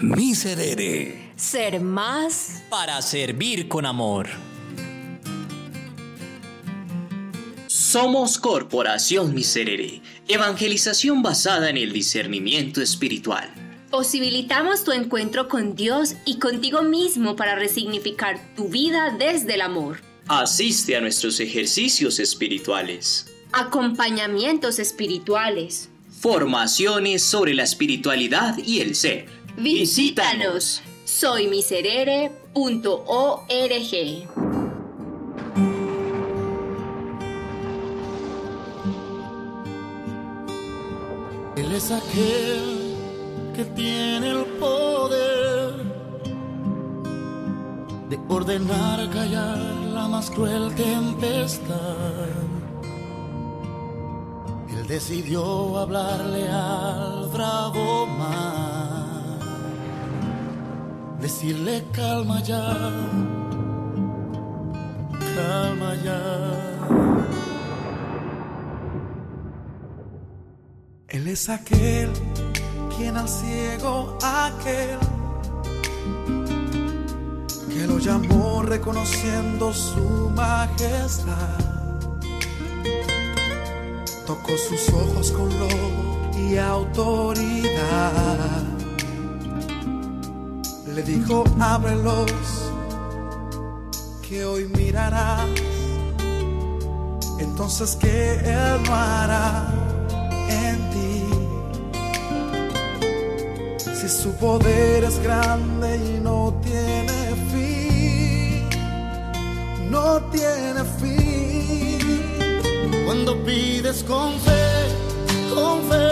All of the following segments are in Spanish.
Miserere. Ser más para servir con amor. Somos Corporación Miserere, evangelización basada en el discernimiento espiritual. Posibilitamos tu encuentro con Dios y contigo mismo para resignificar tu vida desde el amor. Asiste a nuestros ejercicios espirituales. Acompañamientos espirituales. Formaciones sobre la espiritualidad y el ser. Visítanos. Soymiserere.org. Él es aquel que tiene el poder de ordenar callar la más cruel tempestad. Él decidió hablarle al bravo mar, decirle calma ya, calma ya. Él es aquel quien al ciego aquel que lo llamó reconociendo su majestad. Tocó sus ojos con lobo y autoridad. Le dijo, ábrelos, que hoy mirarás. Entonces que Él no hará en ti su poder es grande y no tiene fin, no tiene fin. Cuando pides con fe, con fe,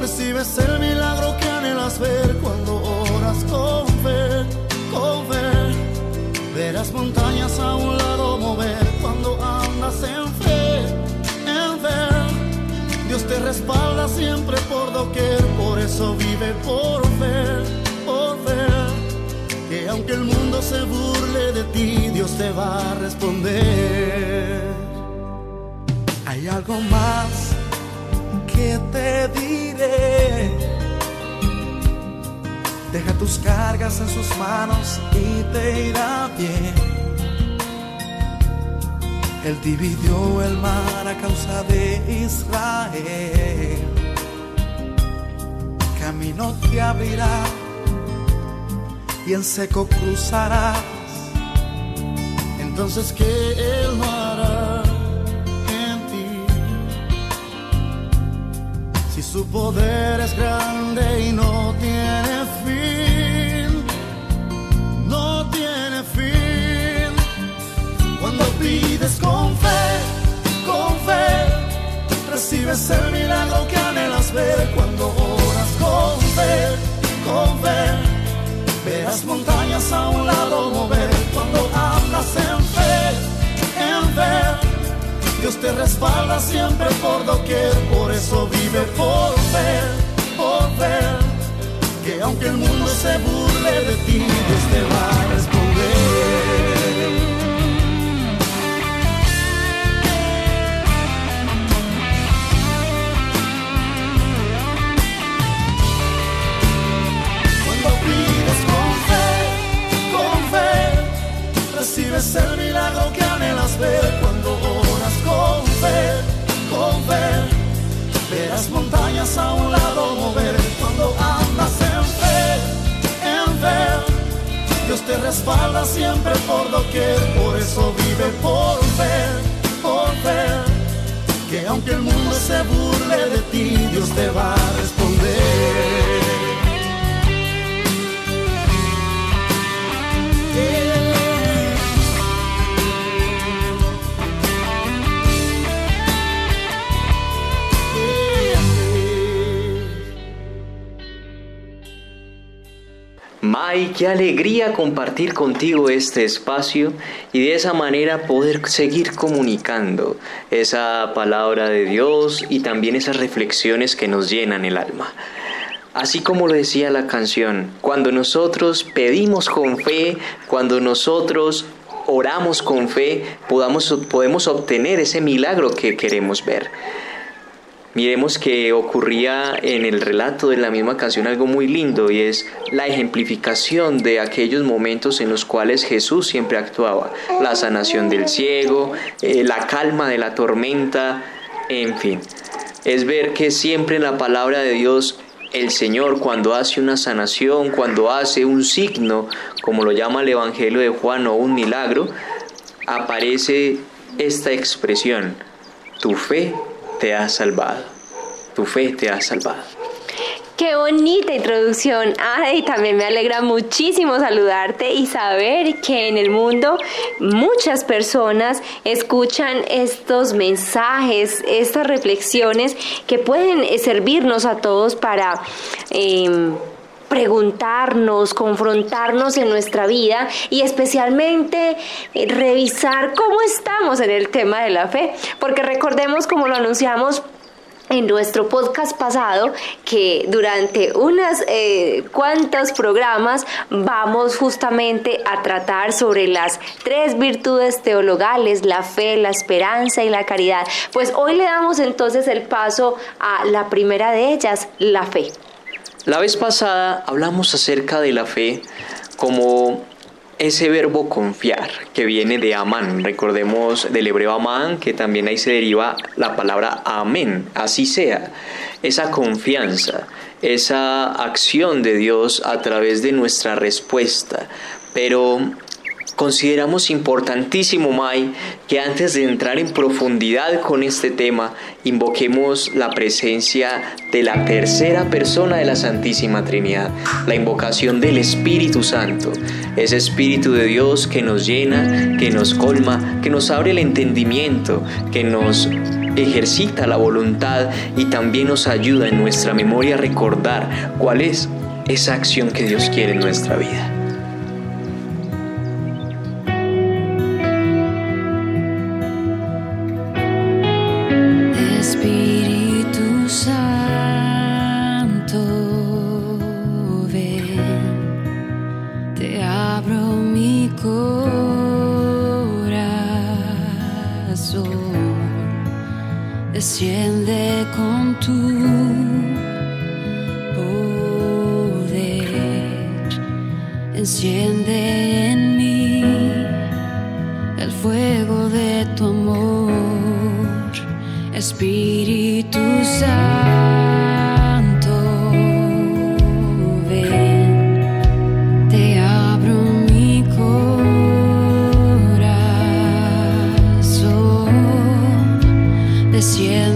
recibes el milagro que anhelas ver. Cuando oras con fe, con fe, verás montañas a un lado mover. Cuando andas en fe, en fe Dios te respalda siempre por doquier, por eso vive por fe, por fe. Que aunque el mundo se burle de ti, Dios te va a responder. Hay algo más que te diré. Deja tus cargas en sus manos y te irá bien. Él dividió el mar a causa de Israel. Camino te abrirá y en seco cruzarás. Entonces que Él no hará en ti. Si su poder es grande y no recibes el milagro que anhelas ver. Cuando oras con fe, con fe, verás montañas a un lado mover. Cuando hablas en fe, en fe, Dios te respalda siempre por doquier. Por eso vive por fe, por fe, que aunque el mundo se burle de ti, Dios te va a responder. Alegría compartir contigo este espacio y de esa manera poder seguir comunicando esa palabra de Dios y también esas reflexiones que nos llenan el alma. Así como lo decía la canción, cuando nosotros pedimos con fe, cuando nosotros oramos con fe, podamos, podemos obtener ese milagro que queremos ver. Miremos que ocurría en el relato de la misma canción algo muy lindo y es la ejemplificación de aquellos momentos en los cuales Jesús siempre actuaba. La sanación del ciego, eh, la calma de la tormenta, en fin. Es ver que siempre en la palabra de Dios el Señor cuando hace una sanación, cuando hace un signo, como lo llama el Evangelio de Juan o un milagro, aparece esta expresión, tu fe te ha salvado, tu fe te ha salvado. Qué bonita introducción. Ay, también me alegra muchísimo saludarte y saber que en el mundo muchas personas escuchan estos mensajes, estas reflexiones que pueden servirnos a todos para... Em, preguntarnos, confrontarnos en nuestra vida y especialmente eh, revisar cómo estamos en el tema de la fe, porque recordemos como lo anunciamos en nuestro podcast pasado que durante unas eh, cuantos programas vamos justamente a tratar sobre las tres virtudes teologales, la fe, la esperanza y la caridad. Pues hoy le damos entonces el paso a la primera de ellas, la fe. La vez pasada hablamos acerca de la fe como ese verbo confiar que viene de amán, recordemos del hebreo amán, que también ahí se deriva la palabra amén, así sea, esa confianza, esa acción de Dios a través de nuestra respuesta. Pero Consideramos importantísimo, Mai, que antes de entrar en profundidad con este tema, invoquemos la presencia de la tercera persona de la Santísima Trinidad, la invocación del Espíritu Santo, ese Espíritu de Dios que nos llena, que nos colma, que nos abre el entendimiento, que nos ejercita la voluntad y también nos ayuda en nuestra memoria a recordar cuál es esa acción que Dios quiere en nuestra vida. te abro mi corazón, desciende con tu poder, enciende en mí el fuego de tu amor, Espíritu Santo. cielo.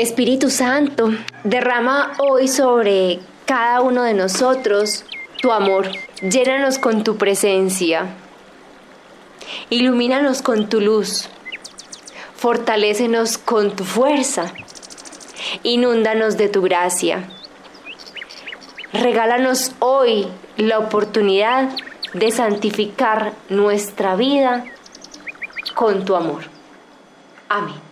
Espíritu Santo, derrama hoy sobre cada uno de nosotros tu amor. Llénanos con tu presencia. Ilumínanos con tu luz. Fortalécenos con tu fuerza. Inúndanos de tu gracia. Regálanos hoy la oportunidad de santificar nuestra vida con tu amor. Amén.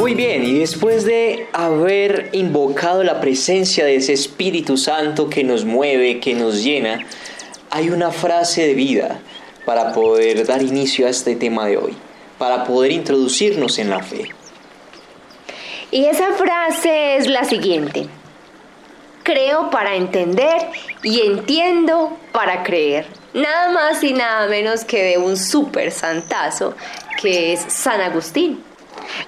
Muy bien, y después de haber invocado la presencia de ese Espíritu Santo que nos mueve, que nos llena, hay una frase de vida para poder dar inicio a este tema de hoy, para poder introducirnos en la fe. Y esa frase es la siguiente. Creo para entender y entiendo para creer. Nada más y nada menos que de un súper santazo que es San Agustín.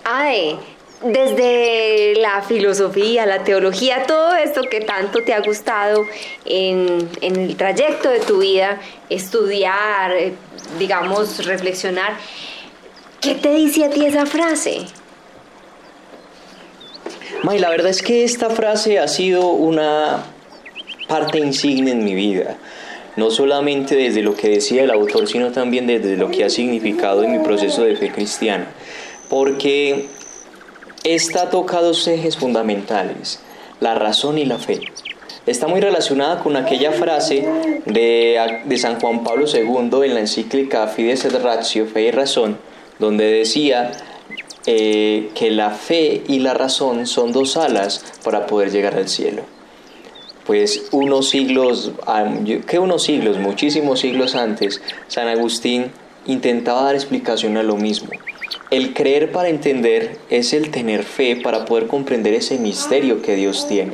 Ade, desde la filosofía, la teología, todo esto que tanto te ha gustado en, el trayecto de tu vida, estudiar, eh, digamos, reflexionar, ¿qué te dice a ti esa frase? May, la verdad es que esta frase ha sido una parte insigne en mi vida no solamente desde lo que decía el autor, sino también desde lo que ha significado en mi proceso de fe cristiana porque esta toca dos ejes fundamentales, la razón y la fe. Está muy relacionada con aquella frase de, San Juan Pablo II en la encíclica Fides et Ratio, Fe y Razón, donde decía eh, que la fe y la razón son dos alas para poder llegar al cielo. Pues unos siglos, que unos siglos, muchísimos siglos antes, San Agustín intentaba dar explicación a lo mismo. El creer para entender es el tener fe para poder comprender ese misterio que Dios tiene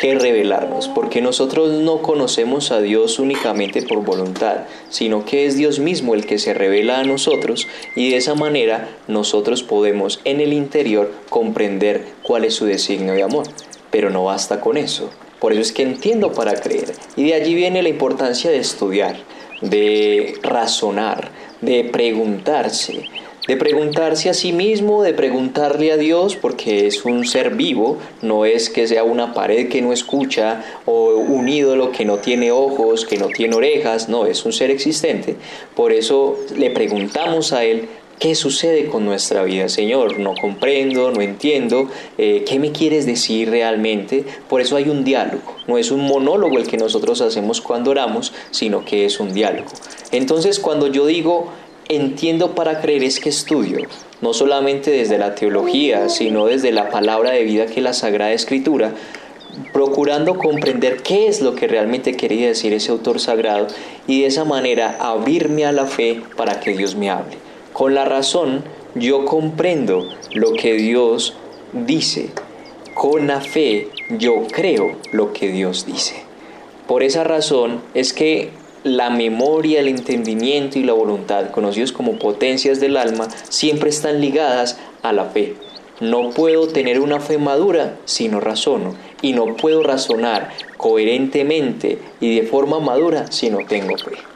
que revelarnos, porque nosotros no conocemos a Dios únicamente por voluntad, sino que es Dios mismo el que se revela a nosotros y de esa manera nosotros podemos en el interior comprender cuál es su designio de amor. Pero no basta con eso. Por eso es que entiendo para creer. Y de allí viene la importancia de estudiar, de razonar, de preguntarse, de preguntarse a sí mismo, de preguntarle a Dios, porque es un ser vivo, no es que sea una pared que no escucha o un ídolo que no tiene ojos, que no tiene orejas, no, es un ser existente. Por eso le preguntamos a Él, ¿qué sucede con nuestra vida, Señor? No comprendo, no entiendo, eh, ¿qué me quieres decir realmente? Por eso hay un diálogo, no es un monólogo el que nosotros hacemos cuando oramos, sino que es un diálogo. Entonces cuando yo digo, entiendo para creer es que estudio, no solamente desde la teología, sino desde la palabra de vida que la Sagrada Escritura, procurando comprender qué es lo que realmente quería decir ese autor sagrado y de esa manera abrirme a la fe para que Dios me hable. Con la razón yo comprendo lo que Dios dice. Con la fe yo creo lo que Dios dice. Por esa razón es que la memoria, el entendimiento y la voluntad, conocidos como potencias del alma, siempre están ligadas a la fe. No puedo tener una fe madura si no razono, y no puedo razonar coherentemente y de forma madura si no tengo fe.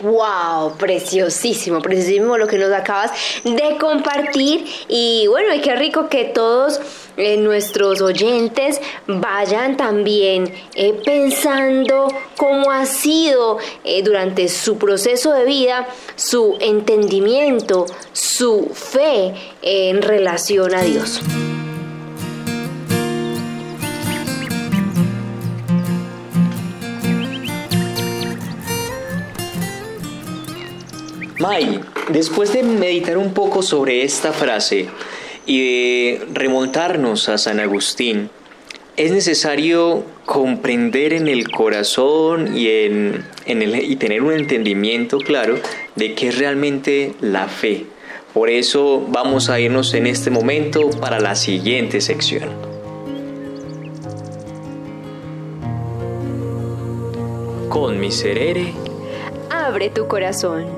Wow, preciosísimo, preciosísimo lo que nos acabas de compartir y bueno, y qué rico que todos eh, nuestros oyentes vayan también eh, pensando cómo ha sido eh, durante su proceso de vida su entendimiento, su fe en relación a Dios. May, después de meditar un poco sobre esta frase y de remontarnos a San Agustín, es necesario comprender en el corazón y, en, y tener un entendimiento claro de qué es realmente la fe. Por eso vamos a irnos en este momento para la siguiente sección. Con miserere, abre tu corazón.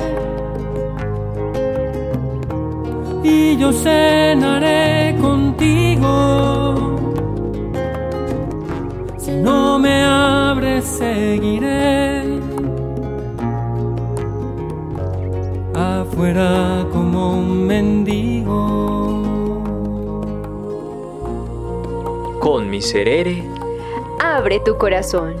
yo cenaré contigo. Si no me abres seguiré fuera como un mendigo. Con miserere, abre tu corazón.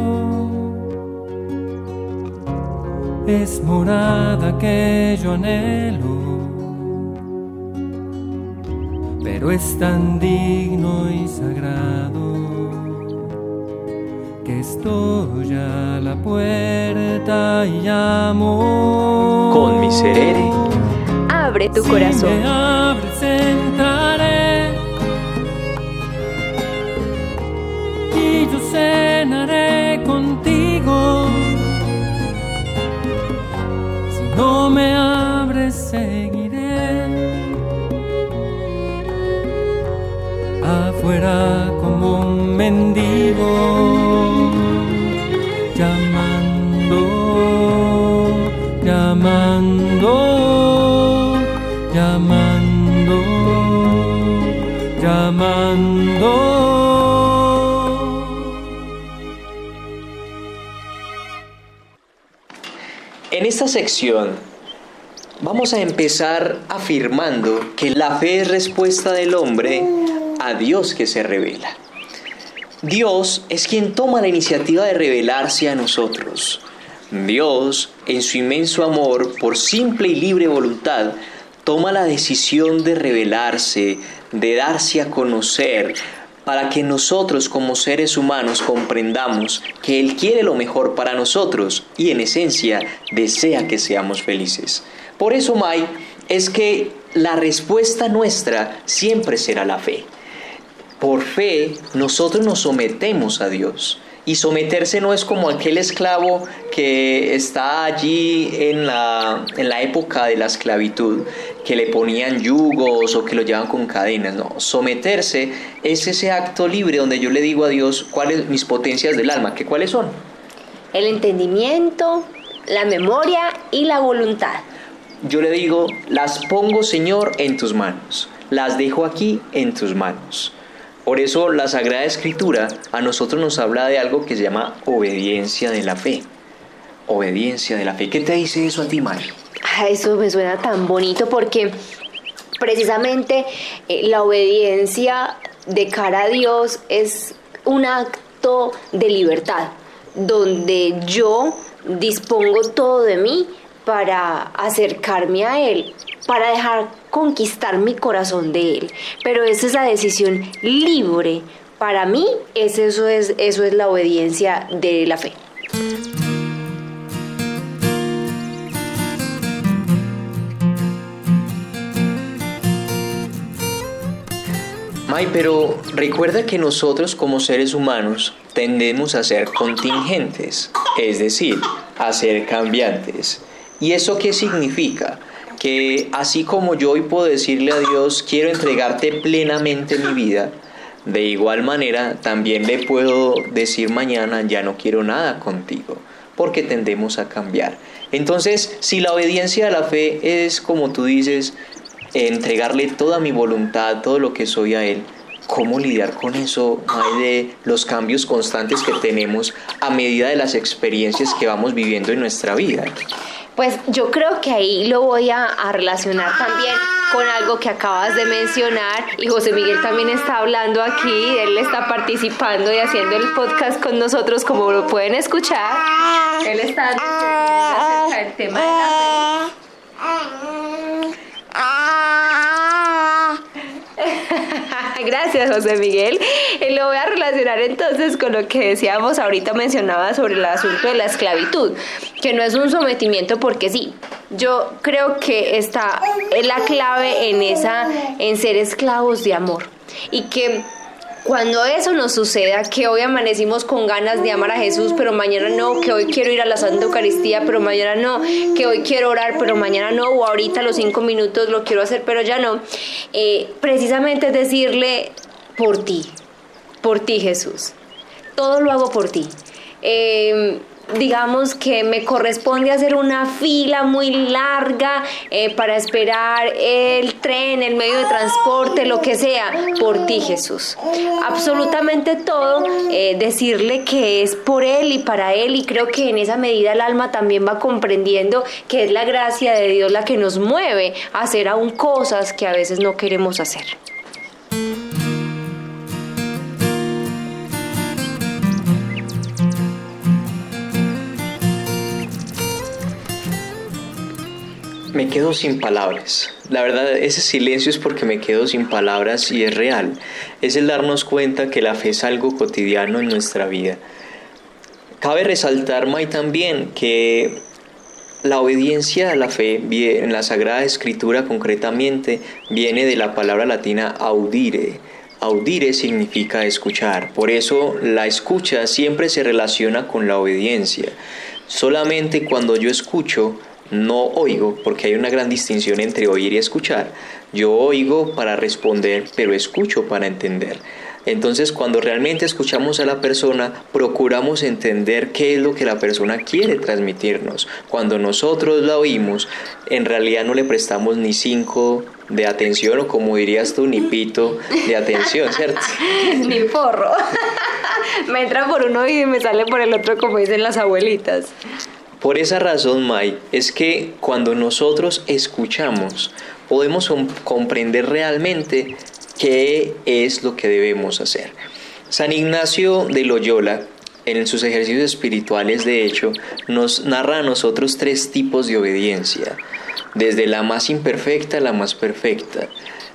es morada que yo anhelo. Pero es tan digno y sagrado estoy a la puerta y llamo. Con miserere, abre tu corazón. Si afuera como un mendigo. llamando, llamando, llamando. En esta sección vamos a empezar afirmando que la fe es respuesta del hombre a Dios que se revela. Dios es quien toma la iniciativa de revelarse a nosotros. Dios, en su inmenso amor, por simple y libre voluntad, toma la decisión de revelarse, de darse a conocer, para que nosotros como seres humanos comprendamos que Él quiere lo mejor para nosotros y en esencia desea que seamos felices. Por eso, Mai, es que la respuesta nuestra siempre será la fe. Por fe, nosotros nos sometemos a Dios. Y someterse no es como aquel esclavo que está allí en la, en la época de la esclavitud, que le ponían yugos o que lo llevan con cadenas. No, someterse es ese acto libre donde yo le digo a Dios cuáles mis potencias del alma, que cuáles son. El entendimiento, la memoria y la voluntad. Yo le digo, las pongo Señor en tus manos, las dejo aquí en tus manos. Por eso la Sagrada Escritura a nosotros nos habla de algo que se llama obediencia de la fe. Obediencia de la fe. ¿Qué te dice eso a ti, Mario? Ah, eso me suena tan bonito porque precisamente eh, la obediencia de cara a Dios es un acto de libertad, donde yo dispongo todo de mí para acercarme a Él, para dejar conquistar mi corazón de Él. Pero es esa decisión libre. Para mí, eso, es, eso es la obediencia de la fe. May, pero recuerda que nosotros como seres humanos tendemos a ser contingentes, es decir, a ser cambiantes. ¿Y eso qué significa? Que así como yo hoy puedo decirle a Dios, quiero entregarte plenamente mi vida, de igual manera también le puedo decir mañana, ya no quiero nada contigo, porque tendemos a cambiar. Entonces, si la obediencia a la fe es, como tú dices, entregarle toda mi voluntad, todo lo que soy a Él, ¿cómo lidiar con eso? De los cambios constantes que tenemos a medida de las experiencias que vamos viviendo en nuestra vida. Pues yo creo que ahí lo voy a, relacionar también con algo que acabas de mencionar y José Miguel también está hablando aquí, él está participando y haciendo el podcast con nosotros como lo pueden escuchar. Él está acerca del tema de la Gracias, José Miguel. Y lo voy a relacionar entonces con lo que decíamos ahorita, mencionaba sobre el asunto de la esclavitud, que no es un sometimiento porque sí. Yo creo que está la clave en esa, en ser esclavos de amor. Y que cuando eso nos suceda, que hoy amanecimos con ganas de amar a Jesús, pero mañana no, que hoy quiero ir a la Santa Eucaristía, pero mañana no, que hoy quiero orar, pero mañana no, o ahorita los cinco minutos lo quiero hacer, pero ya no, eh, precisamente es decirle por ti, por ti Jesús, todo lo hago por ti. Eh, digamos que me corresponde hacer una fila muy larga eh, para esperar el tren, el medio de transporte, lo que sea, por ti Jesús. Absolutamente todo, eh, decirle que es por Él y para Él y creo que en esa medida el alma también va comprendiendo que es la gracia de Dios la que nos mueve a hacer aún cosas que a veces no queremos hacer. Me quedo sin palabras. La verdad, ese silencio es porque me quedo sin palabras y es real. Es el darnos cuenta que la fe es algo cotidiano en nuestra vida. Cabe resaltar, May, también que la obediencia a la fe en la Sagrada Escritura concretamente viene de la palabra latina audire. Audire significa escuchar. Por eso la escucha siempre se relaciona con la obediencia. Solamente cuando yo escucho, no oigo, porque hay una gran distinción entre oír y escuchar. Yo oigo para responder, pero escucho para entender. Entonces, cuando realmente escuchamos a la persona, procuramos entender qué es lo que la persona quiere transmitirnos. Cuando nosotros la oímos, en realidad no le prestamos ni cinco de atención o como dirías tú, ni pito de atención, ¿cierto? ni porro. me entra por uno y me sale por el otro, como dicen las abuelitas. Por esa razón, Mai, es que cuando nosotros escuchamos, podemos comprender realmente qué es lo que debemos hacer. San Ignacio de Loyola, en sus ejercicios espirituales, de hecho, nos narra a nosotros tres tipos de obediencia, desde la más imperfecta a la más perfecta.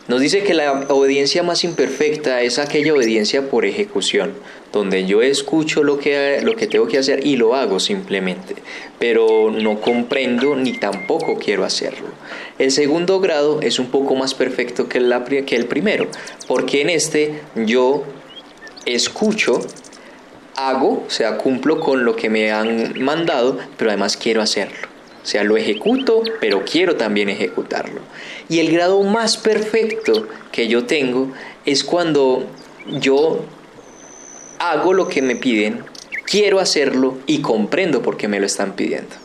Nos dice que la obediencia más imperfecta es aquella obediencia por ejecución, donde yo escucho lo que, lo que tengo que hacer y lo hago simplemente, pero no comprendo ni tampoco quiero hacerlo. El segundo grado es un poco más perfecto que, que el primero, porque en este yo escucho, hago, o sea, cumplo con lo que me han mandado, pero además quiero hacerlo. O sea, lo ejecuto, pero quiero también ejecutarlo. Y el grado más perfecto que yo tengo es cuando yo hago lo que me piden, quiero hacerlo y comprendo por qué me lo están pidiendo.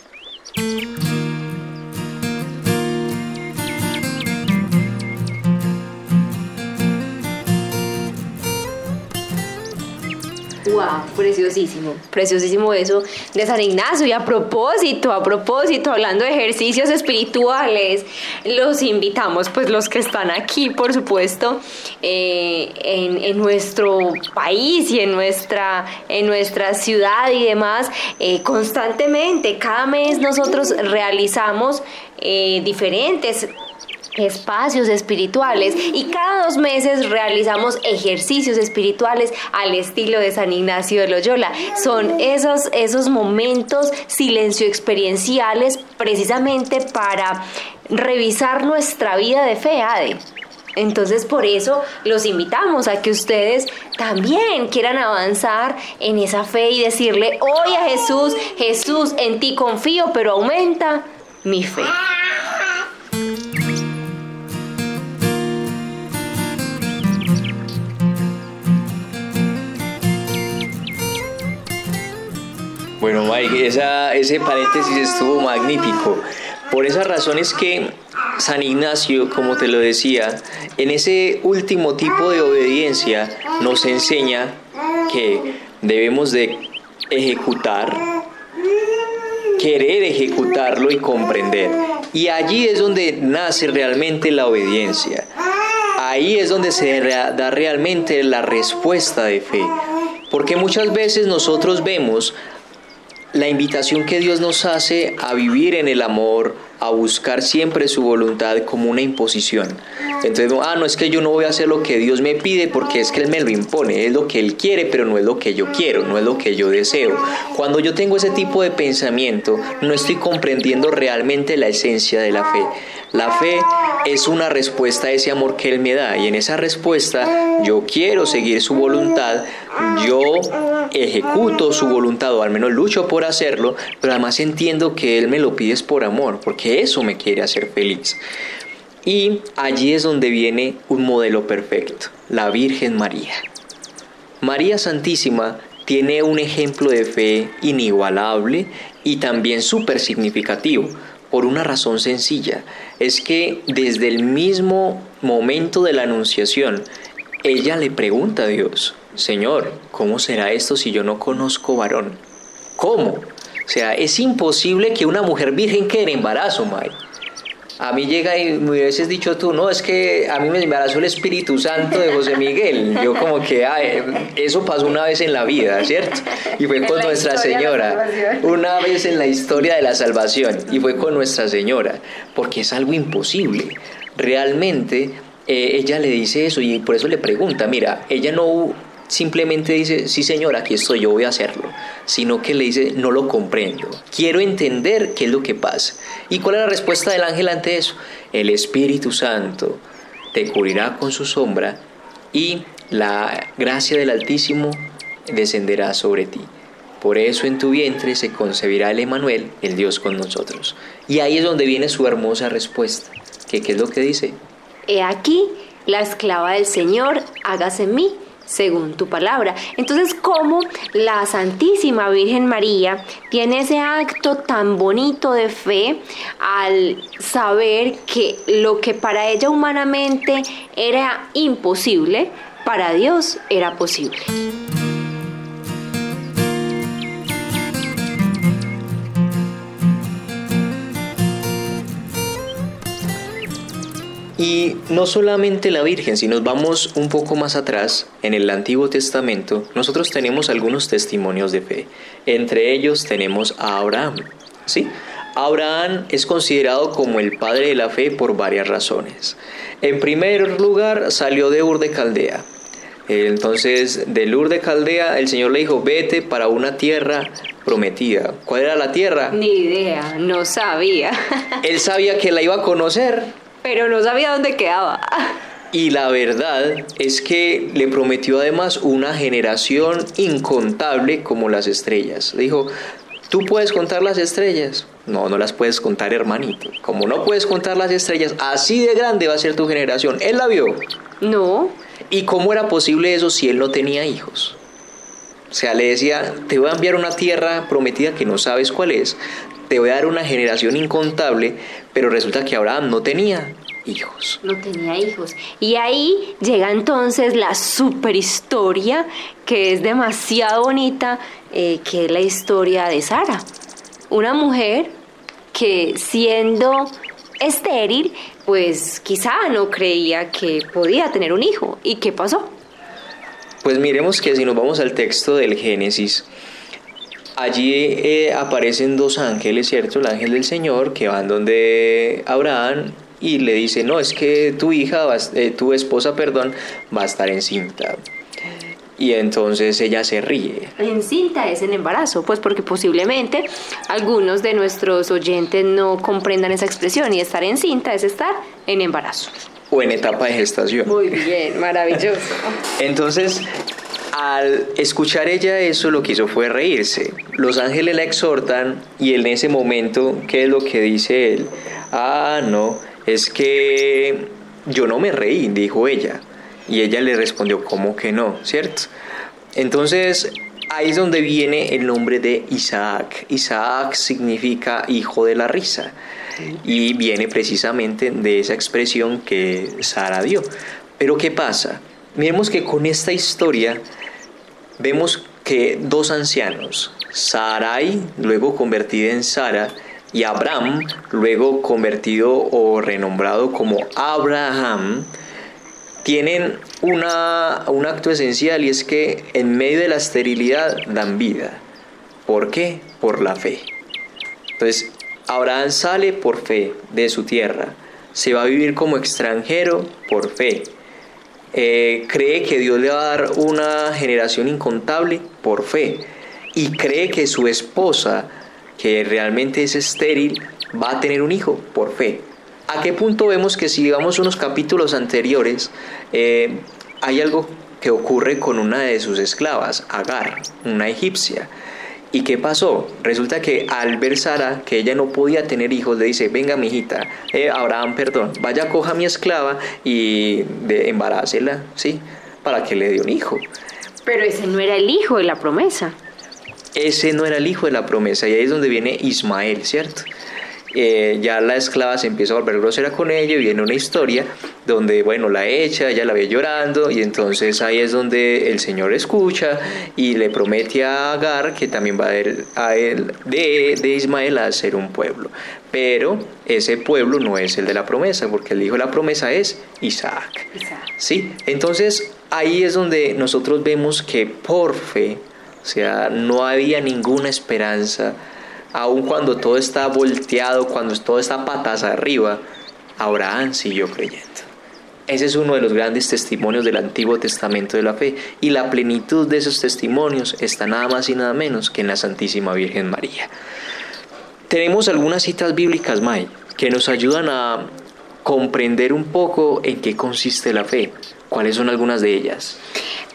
Preciosísimo, preciosísimo eso de San Ignacio. Y a propósito, a propósito, hablando de ejercicios espirituales, los invitamos, pues los que están aquí, por supuesto, eh, en, nuestro país y en nuestra, en nuestra ciudad y demás, eh, constantemente, cada mes nosotros realizamos eh, diferentes espacios espirituales y cada dos meses realizamos ejercicios espirituales al estilo de San Ignacio de Loyola. Son esos, esos momentos silencio experienciales precisamente para revisar nuestra vida de fe, Ade. Entonces por eso los invitamos a que ustedes también quieran avanzar en esa fe y decirle hoy a Jesús, Jesús, en ti confío, pero aumenta mi fe. Bueno, Mike, ese paréntesis estuvo magnífico. Por esa razón es que San Ignacio, como te lo decía, en ese último tipo de obediencia nos enseña que debemos de ejecutar, querer ejecutarlo y comprender. Y allí es donde nace realmente la obediencia. Ahí es donde se da realmente la respuesta de fe. Porque muchas veces nosotros vemos la invitación que Dios nos hace a vivir en el amor, a buscar siempre su voluntad como una imposición. Entonces, ah, no es que yo no voy a hacer lo que Dios me pide porque es que Él me lo impone, es lo que Él quiere, pero no es lo que yo quiero, no es lo que yo deseo. Cuando yo tengo ese tipo de pensamiento, no estoy comprendiendo realmente la esencia de la fe. La fe es una respuesta a ese amor que Él me da y en esa respuesta yo quiero seguir su voluntad, yo ejecuto su voluntad o al menos lucho por hacerlo, pero además entiendo que Él me lo pide por amor, porque eso me quiere hacer feliz. Y allí es donde viene un modelo perfecto, la Virgen María. María Santísima tiene un ejemplo de fe inigualable y también súper significativo por una razón sencilla, es que desde el mismo momento de la anunciación, ella le pregunta a Dios, Señor, ¿cómo será esto si yo no conozco varón? ¿Cómo? O sea, es imposible que una mujer virgen quede en embarazo, May. A mí llega y me hubieses dicho tú, no, es que a mí me embarazó el Espíritu Santo de José Miguel. Yo como que, eso pasó una vez en la vida, ¿cierto? Y fue con Nuestra Señora. Una vez en la historia de la salvación. Y fue con Nuestra Señora. Porque es algo imposible. Realmente eh, ella le dice eso y por eso le pregunta, mira, ella no simplemente dice, sí señor, aquí estoy, yo voy a hacerlo, sino que le dice, no lo comprendo, quiero entender qué es lo que pasa. ¿Y cuál es la respuesta del ángel ante eso? El Espíritu Santo te cubrirá con su sombra y la gracia del Altísimo descenderá sobre ti. Por eso en tu vientre se concebirá el Emanuel, el Dios con nosotros. Y ahí es donde viene su hermosa respuesta. ¿Qué, qué es lo que dice? He aquí, la esclava del Señor, hágase en mí según tu palabra. Entonces, ¿cómo la Santísima Virgen María tiene ese acto tan bonito de fe al saber que lo que para ella humanamente era imposible, para Dios era posible? Y no solamente la Virgen, si nos vamos un poco más atrás, en el Antiguo Testamento, nosotros tenemos algunos testimonios de fe. Entre ellos tenemos a Abraham. ¿sí? Abraham es considerado como el padre de la fe por varias razones. En primer lugar, salió de Ur de Caldea. Entonces, del Ur de Caldea, el Señor le dijo, vete para una tierra prometida. ¿Cuál era la tierra? Ni idea, no sabía. Él sabía que la iba a conocer, pero no sabía dónde quedaba. Y la verdad es que le prometió además una generación incontable como las estrellas. Le dijo, ¿tú puedes contar las estrellas? No, no las puedes contar, hermanito. Como no puedes contar las estrellas, así de grande va a ser tu generación. ¿Él la vio? No. ¿Y cómo era posible eso si él no tenía hijos? O sea, le decía, te voy a enviar una tierra prometida que no sabes cuál es, te voy a dar una generación incontable, pero resulta que Abraham no tenía hijos. No tenía hijos. Y ahí llega entonces la super historia que es demasiado bonita, eh, que es la historia de Sara. Una mujer que siendo estéril, pues quizá no creía que podía tener un hijo. ¿Y qué pasó? Pues miremos que si nos vamos al texto del Génesis, allí eh, aparecen dos ángeles, ¿cierto? El ángel del Señor que van donde Abraham y le dice, no, es que tu hija, eh, tu esposa, perdón, va a estar encinta. Y entonces ella se ríe. Encinta es en embarazo, pues porque posiblemente algunos de nuestros oyentes no comprendan esa expresión y estar encinta es estar en embarazo. O en etapa de gestación. Muy bien, maravilloso. entonces, al escuchar ella eso, lo que hizo fue reírse. Los ángeles la exhortan y en ese momento, ¿qué es lo que dice él? Ah, no, es que yo no me reí, dijo ella. Y ella le respondió, ¿cómo que no? ¿Cierto? Entonces, ahí es donde viene el nombre de Isaac. Isaac significa hijo de la risa y viene precisamente de esa expresión que Sara dio. Pero ¿qué pasa? Miremos que con esta historia vemos que dos ancianos, Sarai, luego convertida en Sara, y Abraham, luego convertido o renombrado como Abraham, tienen una, un acto esencial y es que en medio de la esterilidad dan vida. ¿Por qué? Por la fe. Entonces, Abraham sale por fe de su tierra, se va a vivir como extranjero por fe. Eh, cree que Dios le va a dar una generación incontable por fe y cree que su esposa, que realmente es estéril, va a tener un hijo por fe. ¿A qué punto vemos que si vamos unos capítulos anteriores, eh, hay algo que ocurre con una de sus esclavas, Agar, una egipcia? ¿Y qué pasó? Resulta que al ver Sara que ella no podía tener hijos, le dice, venga mi hijita, eh, Abraham, perdón, vaya coja a mi esclava y de, embarácela, ¿sí? Para que le dé un hijo. Pero ese no era el hijo de la promesa. Ese no era el hijo de la promesa y ahí es donde viene Ismael, ¿cierto? Eh, ya la esclava se empieza a volver grosera con ella y viene una historia donde, bueno, la echa, ella la ve llorando y entonces ahí es donde el Señor escucha y le promete a Agar que también va a, ir a él de, de Ismael a ser un pueblo. Pero ese pueblo no es el de la promesa, porque el hijo de la promesa es Isaac. Isaac. ¿Sí? Entonces ahí es donde nosotros vemos que por fe, o sea, no había ninguna esperanza aun cuando todo está volteado, cuando todo está patas arriba, Abraham siguió creyendo. Ese es uno de los grandes testimonios del Antiguo Testamento de la fe y la plenitud de esos testimonios está nada más y nada menos que en la Santísima Virgen María. Tenemos algunas citas bíblicas, May, que nos ayudan a comprender un poco en qué consiste la fe. ¿Cuáles son algunas de ellas?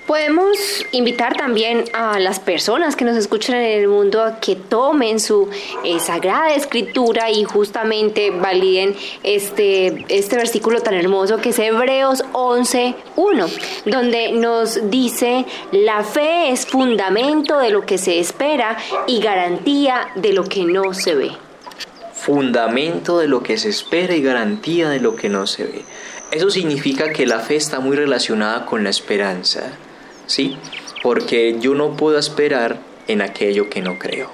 Podemos invitar también a las personas que nos escuchan en el mundo a que tomen su eh, sagrada escritura y justamente validen este, este versículo tan hermoso que es Hebreos 11.1, donde nos dice, la fe es fundamento de lo que se espera y garantía de lo que no se ve. Fundamento de lo que se espera y garantía de lo que no se ve. Eso significa que la fe está muy relacionada con la esperanza. ¿sí? Porque yo no puedo esperar en aquello que no creo.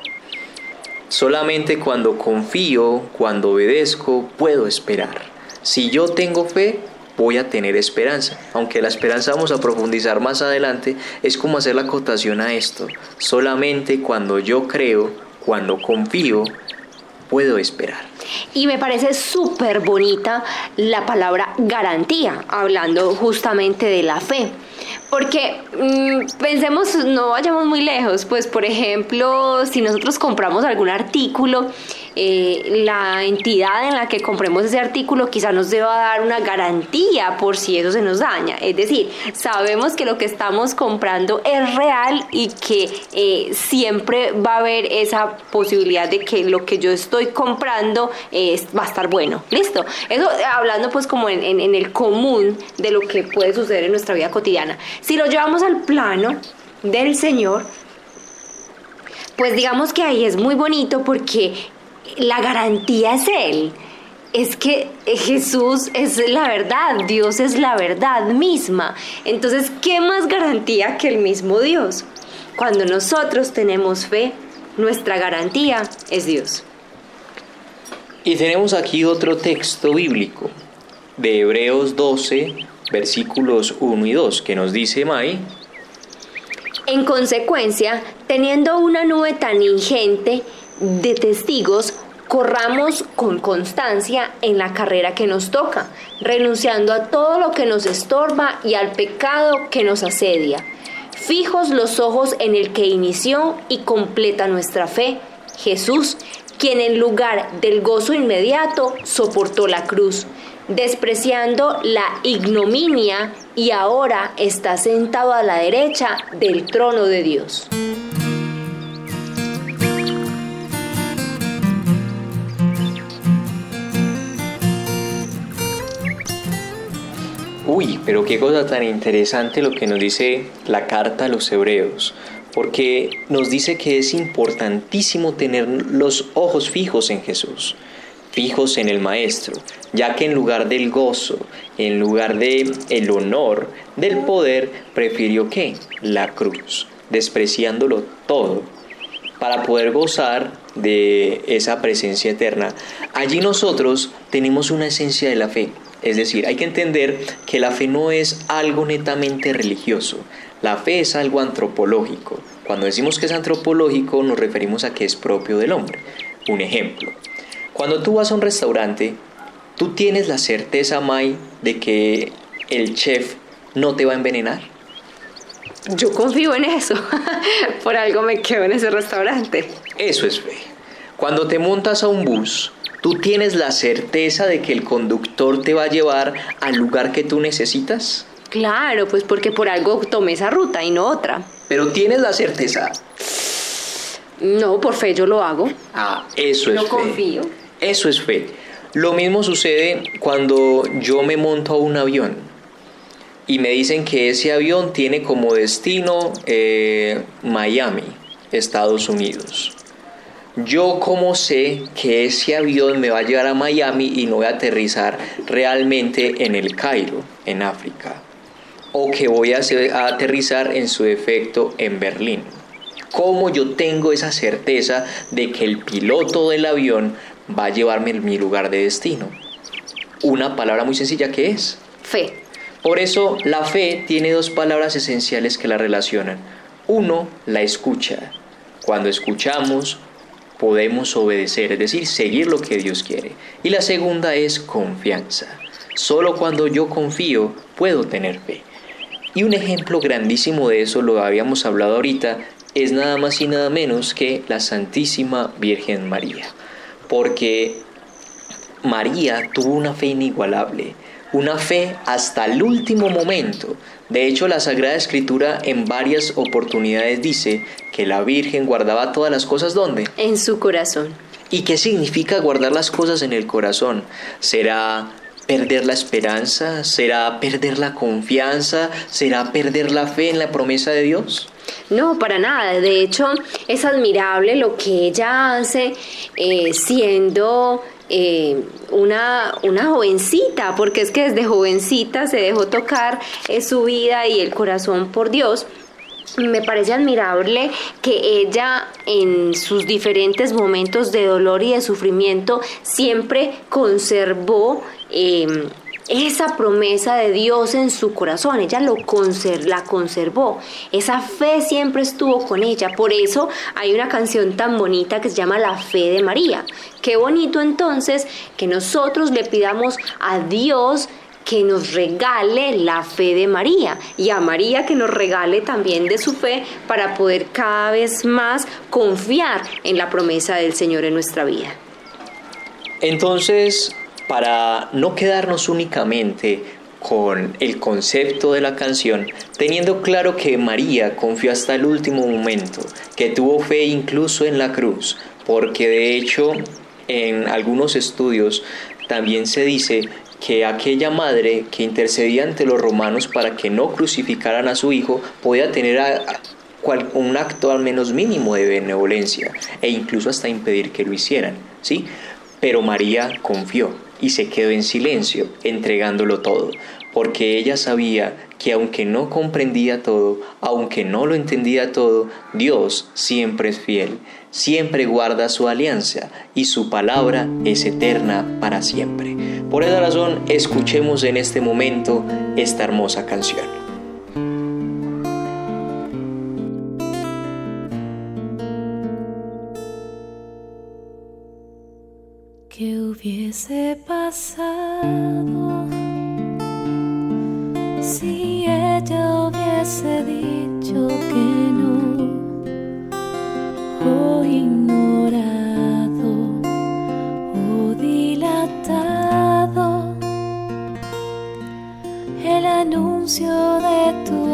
Solamente cuando confío, cuando obedezco, puedo esperar. Si yo tengo fe, voy a tener esperanza. Aunque la esperanza vamos a profundizar más adelante, es como hacer la acotación a esto. Solamente cuando yo creo, cuando confío, puedo esperar. Y me parece súper bonita la palabra garantía, hablando justamente de la fe. Porque mm, pensemos, no vayamos muy lejos, pues por ejemplo, si nosotros compramos algún artículo, eh, la entidad en la que compremos ese artículo quizá nos deba dar una garantía por si eso se nos daña. Es decir, sabemos que lo que estamos comprando es real y que eh, siempre va a haber esa posibilidad de que lo que yo estoy comprando va a estar bueno. Listo. Eso hablando pues como en el común de lo que puede suceder en nuestra vida cotidiana. Si lo llevamos al plano del Señor, pues digamos que ahí es muy bonito porque la garantía es Él. Es que Jesús es la verdad, Dios es la verdad misma. Entonces, ¿qué más garantía que el mismo Dios? Cuando nosotros tenemos fe, nuestra garantía es Dios. Y tenemos aquí otro texto bíblico de Hebreos 12, versículos 1 y 2, que nos dice Mai. En consecuencia, teniendo una nube tan ingente, de testigos, corramos con constancia en la carrera que nos toca, renunciando a todo lo que nos estorba y al pecado que nos asedia. Fijos los ojos en el que inició y completa nuestra fe, Jesús, quien en lugar del gozo inmediato soportó la cruz, despreciando la ignominia y ahora está sentado a la derecha del trono de Dios. Uy, pero qué cosa tan interesante lo que nos dice la carta a los hebreos, porque nos dice que es importantísimo tener los ojos fijos en Jesús, fijos en el Maestro, ya que en lugar del gozo, en lugar de el honor, del poder, prefirió qué? La cruz, despreciándolo todo para poder gozar de esa presencia eterna. Allí nosotros tenemos una esencia de la fe, es decir, hay que entender que la fe no es algo netamente religioso, la fe es algo antropológico. Cuando decimos que es antropológico nos referimos a que es propio del hombre. Un ejemplo, cuando tú vas a un restaurante, tú tienes la certeza, Mai, de que el chef no te va a envenenar. Yo confío en eso. Por algo me quedo en ese restaurante. Eso es fe. Cuando te montas a un bus, ¿tú tienes la certeza de que el conductor te va a llevar al lugar que tú necesitas? Claro, pues porque por algo tomé esa ruta y no otra. Pero tienes la certeza. No, por fe yo lo hago. Ah, eso es No fe. confío. Eso es fe. Lo mismo sucede cuando yo me monto a un avión y me dicen que ese avión tiene como destino eh, Miami, Estados Unidos. Yo como sé que ese avión me va a llevar a Miami y no voy a aterrizar realmente en el Cairo, en África. O que voy a, hacer- a aterrizar en su defecto en Berlín. ¿Cómo yo tengo esa certeza de que el piloto del avión va a llevarme a mi lugar de destino? Una palabra muy sencilla que es Fe. por eso la fe tiene dos palabras esenciales que la relacionan. Uno, la escucha. Cuando escuchamos, podemos obedecer, es decir, seguir lo que Dios quiere. Y la segunda es confianza. Solo cuando yo confío, puedo tener fe. Y un ejemplo grandísimo de eso, lo habíamos hablado ahorita, es nada más y nada menos que la Santísima Virgen María. Porque María tuvo una fe inigualable, una fe hasta el último momento. De hecho, la Sagrada Escritura en varias oportunidades dice que la Virgen guardaba todas las cosas ¿dónde? En su corazón. ¿Y qué significa guardar las cosas en el corazón? ¿Será perder la esperanza? ¿Será perder la confianza? ¿Será perder la fe en la promesa de Dios? No, para nada. De hecho, es admirable lo que ella hace eh, siendo eh, una, una jovencita, porque es que desde jovencita se dejó tocar eh, su vida y el corazón por Dios. Me parece admirable que ella en sus diferentes momentos de dolor y de sufrimiento siempre conservó eh, esa promesa de Dios en su corazón, ella lo la conservó, esa fe siempre estuvo con ella, por eso hay una canción tan bonita que se llama La fe de María. Qué bonito entonces que nosotros le pidamos a Dios que nos regale la fe de María y a María que nos regale también de su fe para poder cada vez más confiar en la promesa del Señor en nuestra vida. Entonces, para no quedarnos únicamente con el concepto de la canción, teniendo claro que María confió hasta el último momento, que tuvo fe incluso en la cruz, porque de hecho en algunos estudios también se dice que aquella madre que intercedía ante los romanos para que no crucificaran a su hijo podía tener un acto al menos mínimo de benevolencia e incluso hasta impedir que lo hicieran, ¿sí? Pero María confió y se quedó en silencio, entregándolo todo, porque ella sabía que aunque no comprendía todo, aunque no lo entendía todo, Dios siempre es fiel, siempre guarda su alianza y su palabra es eterna para siempre. Por esa razón, escuchemos en este momento esta hermosa canción. Hubiese pasado si ella hubiese dicho que no o ignorado o dilatado el anuncio de tu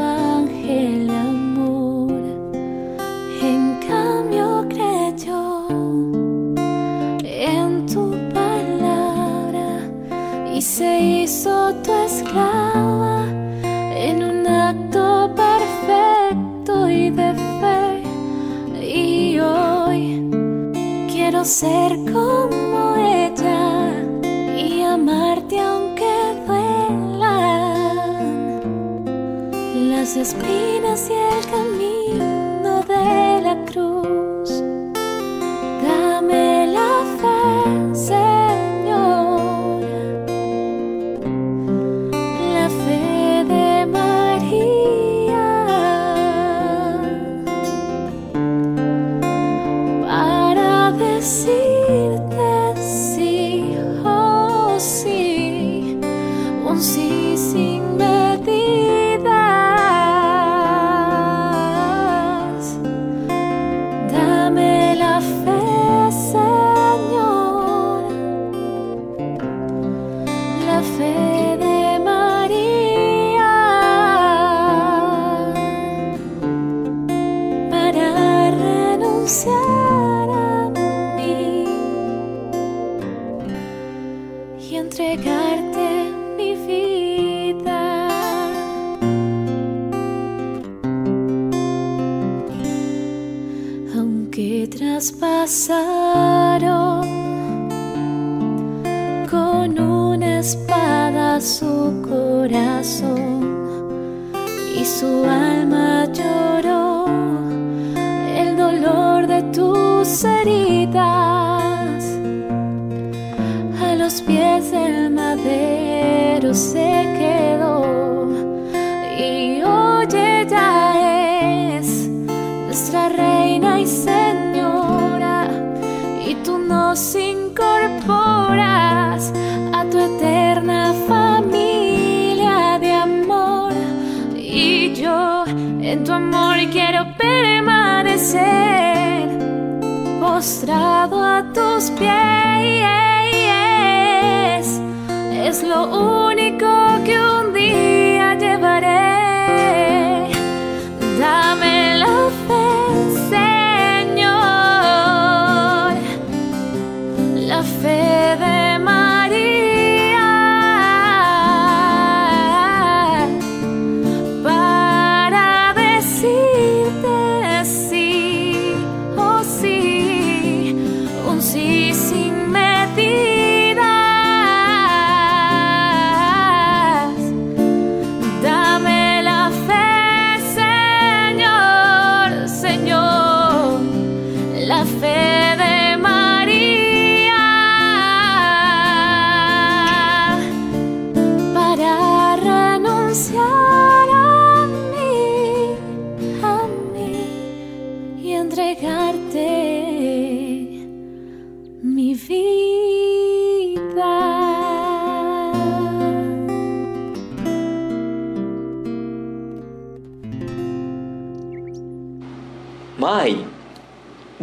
quiero ser como ella y amarte aunque duelan las espinas y el camino de la cruz. Un sí sin.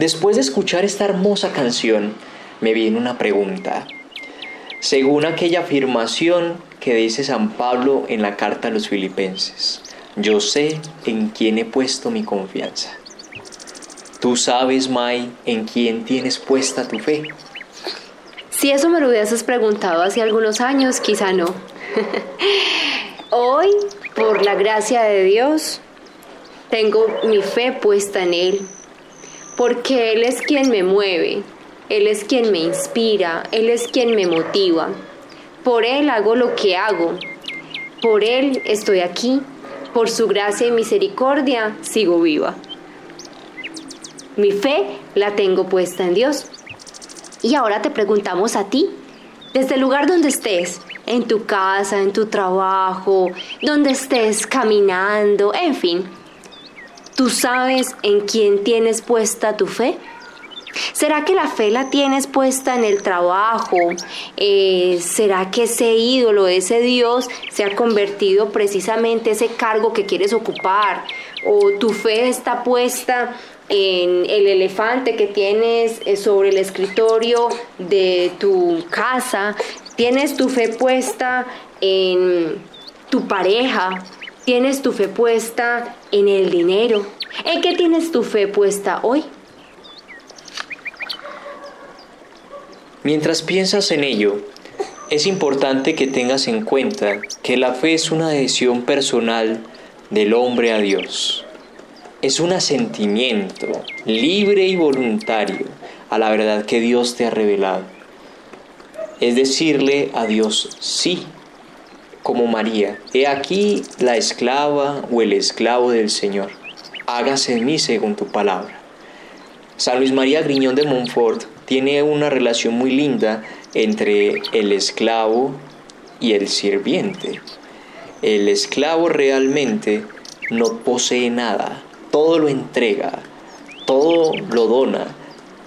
Después de escuchar esta hermosa canción, me viene una pregunta. Según aquella afirmación que dice San Pablo en la carta a los filipenses, yo sé en quién he puesto mi confianza. Tú sabes, May, en quién tienes puesta tu fe. Si eso me lo hubieses preguntado hace algunos años, quizá no. Hoy, por la gracia de Dios, tengo mi fe puesta en Él, porque Él es quien me mueve, Él es quien me inspira, Él es quien me motiva. Por Él hago lo que hago, por Él estoy aquí, por su gracia y misericordia sigo viva. Mi fe la tengo puesta en Dios. Y ahora te preguntamos a ti, desde el lugar donde estés, en tu casa, en tu trabajo, donde estés caminando, en fin, ¿tú sabes en quién tienes puesta tu fe? ¿Será que la fe la tienes puesta en el trabajo? Eh, ¿Será que ese ídolo, ese Dios, se ha convertido precisamente ese cargo que quieres ocupar? ¿O tu fe está puesta en el elefante que tienes eh, sobre el escritorio de tu casa? ¿Tienes tu fe puesta en tu pareja? ¿Tienes tu fe puesta en el dinero? ¿En qué tienes tu fe puesta hoy? Mientras piensas en ello, es importante que tengas en cuenta que la fe es una decisión personal del hombre a Dios. Es un asentimiento libre y voluntario a la verdad que Dios te ha revelado. Es decirle a Dios sí, como María, he aquí la esclava o el esclavo del Señor, hágase en mí según tu palabra. San Luis María Griñón de Montfort tiene una relación muy linda entre el esclavo y el sirviente. El esclavo realmente no posee nada, todo lo entrega, todo lo dona,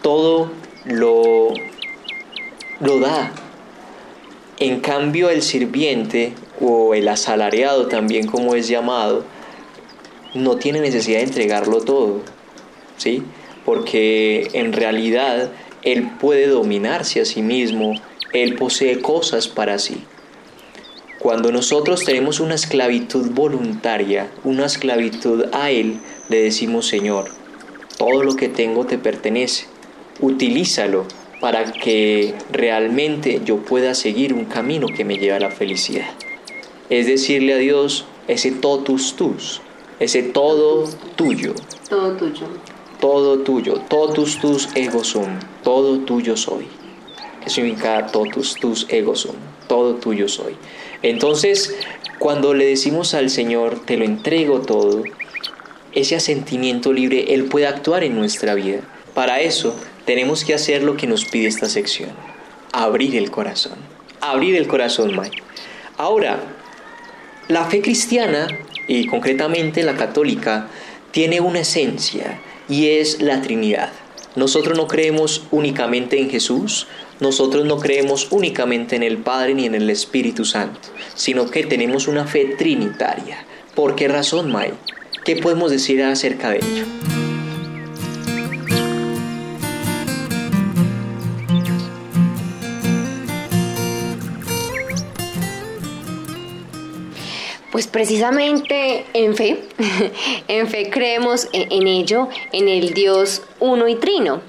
todo lo, lo da. En cambio el sirviente o el asalariado también como es llamado, no tiene necesidad de entregarlo todo, ¿sí? Porque en realidad él puede dominarse a sí mismo, él posee cosas para sí. Cuando nosotros tenemos una esclavitud voluntaria, una esclavitud a Él, le decimos, Señor, todo lo que tengo te pertenece, utilízalo para que realmente yo pueda seguir un camino que me lleve a la felicidad. Es decirle a Dios ese totus tus, ese todo tuyo. Todo tuyo. Todo tuyo, totus tus ego sum, todo tuyo soy. Eso significa totus tus ego sum, todo tuyo soy. Entonces, cuando le decimos al Señor, te lo entrego todo, ese asentimiento libre, Él puede actuar en nuestra vida. Para eso tenemos que hacer lo que nos pide esta sección, abrir el corazón. Abrir el corazón, Mike. Ahora, la fe cristiana, y concretamente la católica, tiene una esencia y es la Trinidad. Nosotros no creemos únicamente en Jesús, nosotros no creemos únicamente en el Padre ni en el Espíritu Santo, sino que tenemos una fe trinitaria. ¿Por qué razón, May? ¿Qué podemos decir acerca de ello? Pues precisamente en fe, en fe creemos en, en ello, en el Dios uno y trino.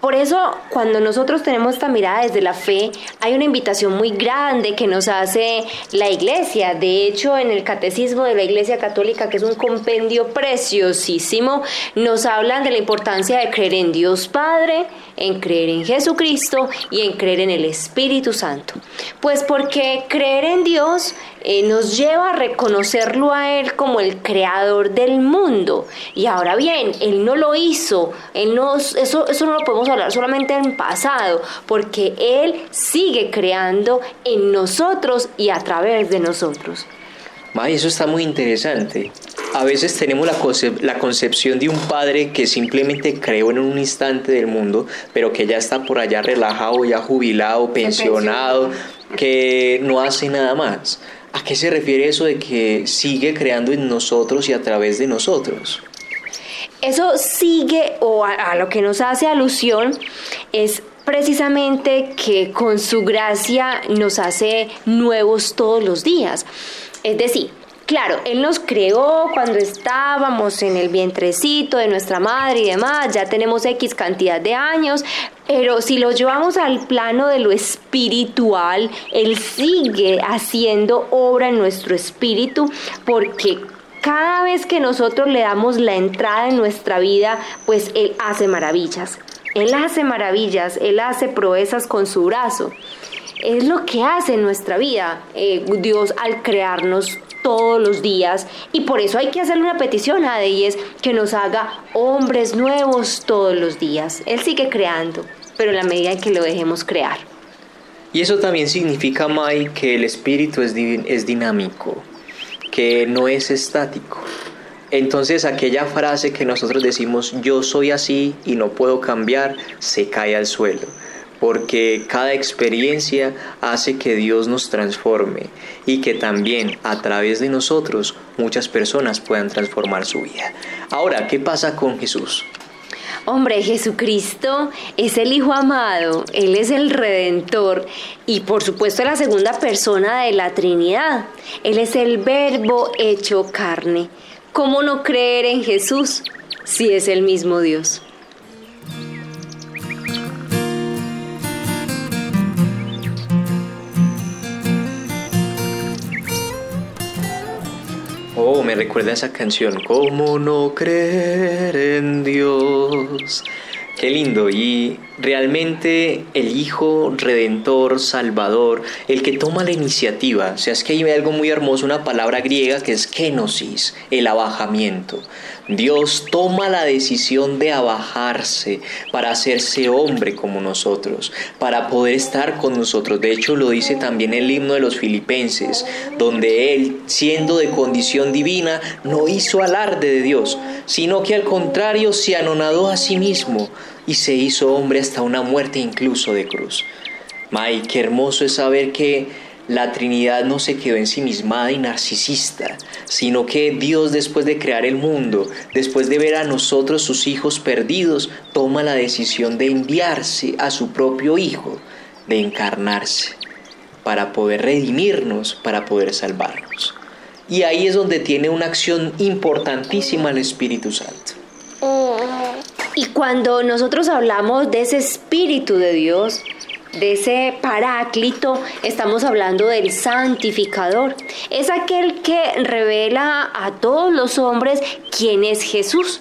Por eso, cuando nosotros tenemos esta mirada desde la fe, hay una invitación muy grande que nos hace la iglesia. De hecho, en el Catecismo de la Iglesia Católica, que es un compendio preciosísimo, nos hablan de la importancia de creer en Dios Padre, en creer en Jesucristo y en creer en el Espíritu Santo. Pues porque creer en Dios eh, nos lleva a reconocerlo a Él como el creador del mundo. Y ahora bien, Él no lo hizo, él no, eso, eso no lo podemos hablar solamente en pasado, porque Él sigue creando en nosotros y a través de nosotros. May, eso está muy interesante. A veces tenemos la, concep- la concepción de un padre que simplemente creó en un instante del mundo, pero que ya está por allá relajado, ya jubilado, pensionado, que no hace nada más. ¿A qué se refiere eso de que sigue creando en nosotros y a través de nosotros? Eso sigue o a, a lo que nos hace alusión es precisamente que con su gracia nos hace nuevos todos los días. Es decir, Claro, Él nos creó cuando estábamos en el vientrecito de nuestra madre y demás, ya tenemos X cantidad de años, pero si lo llevamos al plano de lo espiritual, Él sigue haciendo obra en nuestro espíritu porque cada vez que nosotros le damos la entrada en nuestra vida, pues Él hace maravillas. Él hace maravillas, Él hace proezas con su brazo. Es lo que hace en nuestra vida eh, Dios al crearnos todos los días y por eso hay que hacerle una petición a es que nos haga hombres nuevos todos los días. Él sigue creando, pero en la medida en que lo dejemos crear. Y eso también significa, May, que el espíritu es dinámico, que no es estático. Entonces aquella frase que nosotros decimos yo soy así y no puedo cambiar, se cae al suelo. Porque cada experiencia hace que Dios nos transforme y que también a través de nosotros muchas personas puedan transformar su vida. Ahora, ¿qué pasa con Jesús? Hombre, Jesucristo es el Hijo amado, Él es el Redentor y por supuesto la segunda persona de la Trinidad. Él es el Verbo hecho carne. ¿Cómo no creer en Jesús si es el mismo Dios? Oh, me recuerda esa canción. ¿Cómo no creer en Dios? Qué lindo. Y realmente el Hijo Redentor, Salvador, el que toma la iniciativa. O sea, es que hay algo muy hermoso, una palabra griega que es kenosis, el abajamiento. Dios toma la decisión de abajarse para hacerse hombre como nosotros, para poder estar con nosotros. De hecho, lo dice también el himno de los filipenses, donde Él, siendo de condición divina, no hizo alarde de Dios, sino que al contrario se anonadó a sí mismo y se hizo hombre hasta una muerte incluso de cruz. May, qué hermoso es saber que la Trinidad no se quedó ensimismada y narcisista, sino que Dios después de crear el mundo, después de ver a nosotros sus hijos perdidos, toma la decisión de enviarse a su propio Hijo, de encarnarse, para poder redimirnos, para poder salvarnos. Y ahí es donde tiene una acción importantísima el Espíritu Santo. Y cuando nosotros hablamos de ese Espíritu de Dios, de ese paráclito, estamos hablando del santificador. Es aquel que revela a todos los hombres quién es Jesús.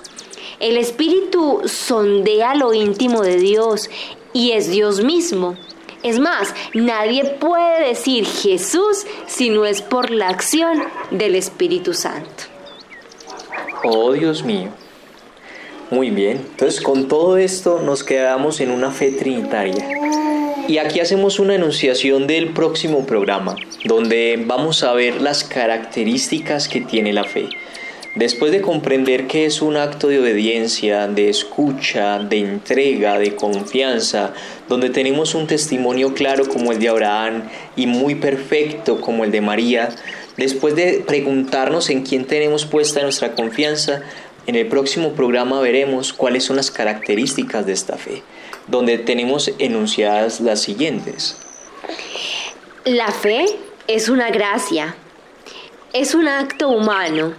El Espíritu sondea lo íntimo de Dios y es Dios mismo. Es más, nadie puede decir Jesús si no es por la acción del Espíritu Santo. Oh Dios mío. Muy bien, entonces con todo esto nos quedamos en una fe trinitaria. Y aquí hacemos una enunciación del próximo programa, donde vamos a ver las características que tiene la fe. Después de comprender que es un acto de obediencia, de escucha, de entrega, de confianza, donde tenemos un testimonio claro como el de Abraham y muy perfecto como el de María, después de preguntarnos en quién tenemos puesta nuestra confianza, en el próximo programa veremos cuáles son las características de esta fe donde tenemos enunciadas las siguientes. La fe es una gracia, es un acto humano,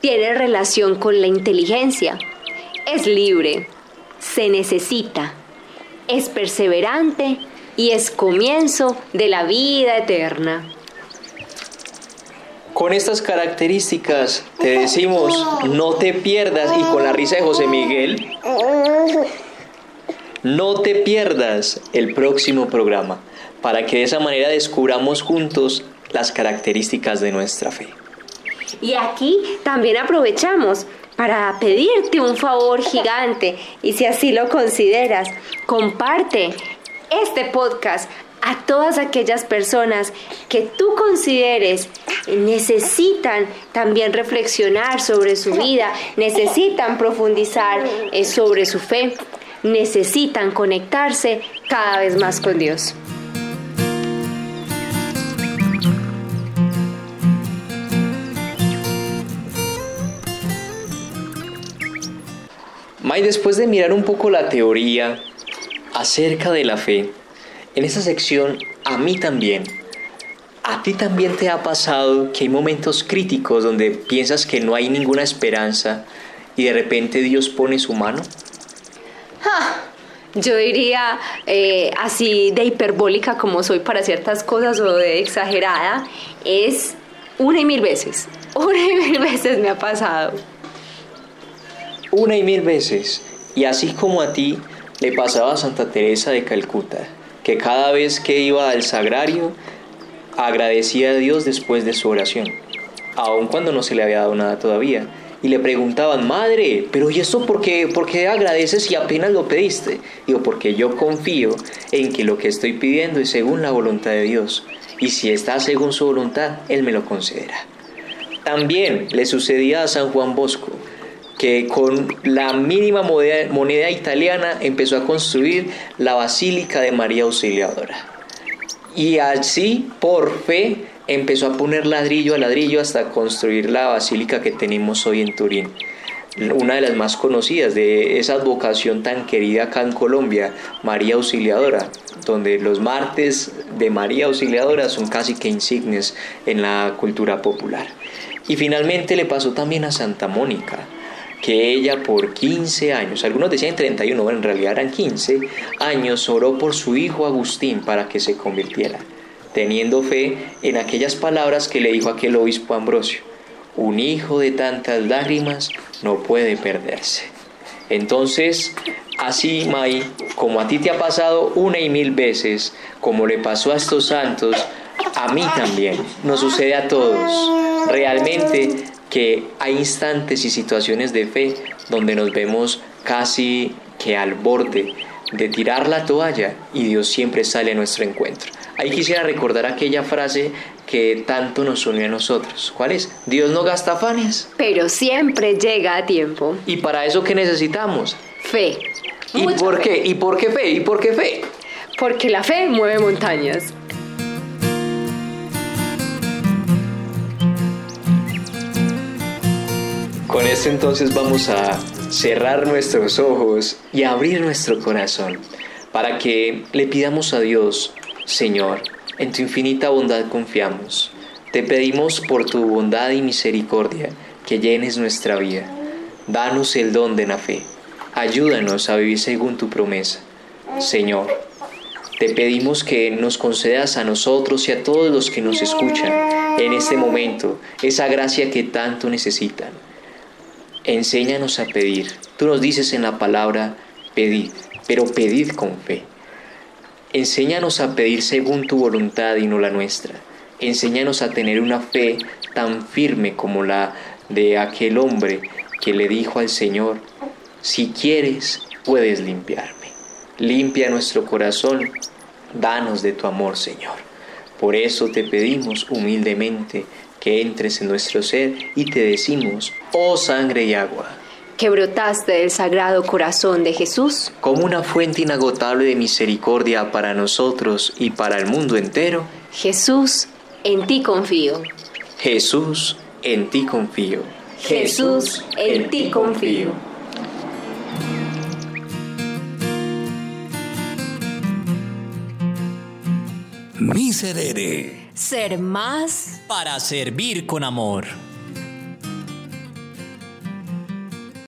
tiene relación con la inteligencia, es libre, se necesita, es perseverante y es comienzo de la vida eterna. Con estas características te decimos, no te pierdas, y con la risa de José Miguel, no te pierdas el próximo programa para que de esa manera descubramos juntos las características de nuestra fe. Y aquí también aprovechamos para pedirte un favor gigante y si así lo consideras, comparte este podcast a todas aquellas personas que tú consideres necesitan también reflexionar sobre su vida, necesitan profundizar eh, sobre su fe necesitan conectarse cada vez más con Dios. May, después de mirar un poco la teoría acerca de la fe, en esta sección a mí también, a ti también te ha pasado que hay momentos críticos donde piensas que no hay ninguna esperanza y de repente Dios pone su mano. Yo diría eh, así de hiperbólica como soy para ciertas cosas o de exagerada, es una y mil veces. Una y mil veces me ha pasado. Una y mil veces. Y así como a ti le pasaba a Santa Teresa de Calcuta, que cada vez que iba al sagrario agradecía a Dios después de su oración, aun cuando no se le había dado nada todavía y le preguntaban, madre, pero ¿y esto por qué, por agradeces si apenas lo pediste? Digo, porque yo confío en que lo que estoy pidiendo es según la voluntad de Dios y si está según su voluntad, Él me lo concederá. También le sucedía a San Juan Bosco, que con la mínima moneda italiana empezó a construir la Basílica de María Auxiliadora. Y así, por fe, empezó a poner ladrillo a ladrillo hasta construir la basílica que tenemos hoy en Turín. Una de las más conocidas de esa advocación tan querida acá en Colombia, María Auxiliadora, donde los martes de María Auxiliadora son casi que insignes en la cultura popular. Y finalmente le pasó también a Santa Mónica, que ella por 15 años, algunos decían 31, bueno, en realidad eran 15 años, oró por su hijo Agustín para que se convirtiera teniendo fe en aquellas palabras que le dijo aquel obispo Ambrosio. Un hijo de tantas lágrimas no puede perderse. Entonces, Así, May, como a ti te ha pasado una y mil veces, como le pasó a estos santos, a mí también, nos sucede a todos. Realmente que hay instantes y situaciones de fe donde nos vemos casi que al borde de tirar la toalla y Dios siempre sale a nuestro encuentro. Ahí quisiera recordar aquella frase que tanto nos unió a nosotros. ¿Cuál es? Dios no gasta afanes. Pero siempre llega a tiempo. ¿Y para eso qué necesitamos? Fe. ¿Y Mucha por fe. qué? ¿Y por qué fe? ¿Y por qué fe? Porque la fe mueve montañas. Con esto entonces vamos a cerrar nuestros ojos y abrir nuestro corazón para que le pidamos a Dios, Señor, en tu infinita bondad confiamos. Te pedimos por tu bondad y misericordia que llenes nuestra vida. Danos el don de la fe. Ayúdanos a vivir según tu promesa. Señor, te pedimos que nos concedas a nosotros y a todos los que nos escuchan en este momento esa gracia que tanto necesitan. Enséñanos a pedir. Tú nos dices en la palabra, pedid, pero pedid con fe. Enséñanos a pedir según tu voluntad y no la nuestra. Enséñanos a tener una fe tan firme como la de aquel hombre que le dijo al Señor, si quieres, puedes limpiarme. Limpia nuestro corazón, danos de tu amor, Señor. Por eso te pedimos humildemente que entres en nuestro ser y te decimos, oh sangre y agua, Que brotaste del sagrado corazón de Jesús. como una fuente inagotable de misericordia para nosotros y para el mundo entero, Jesús, en ti confío. Jesús, en ti confío. Jesús, en ti confío. Miserere Ser más para servir con amor.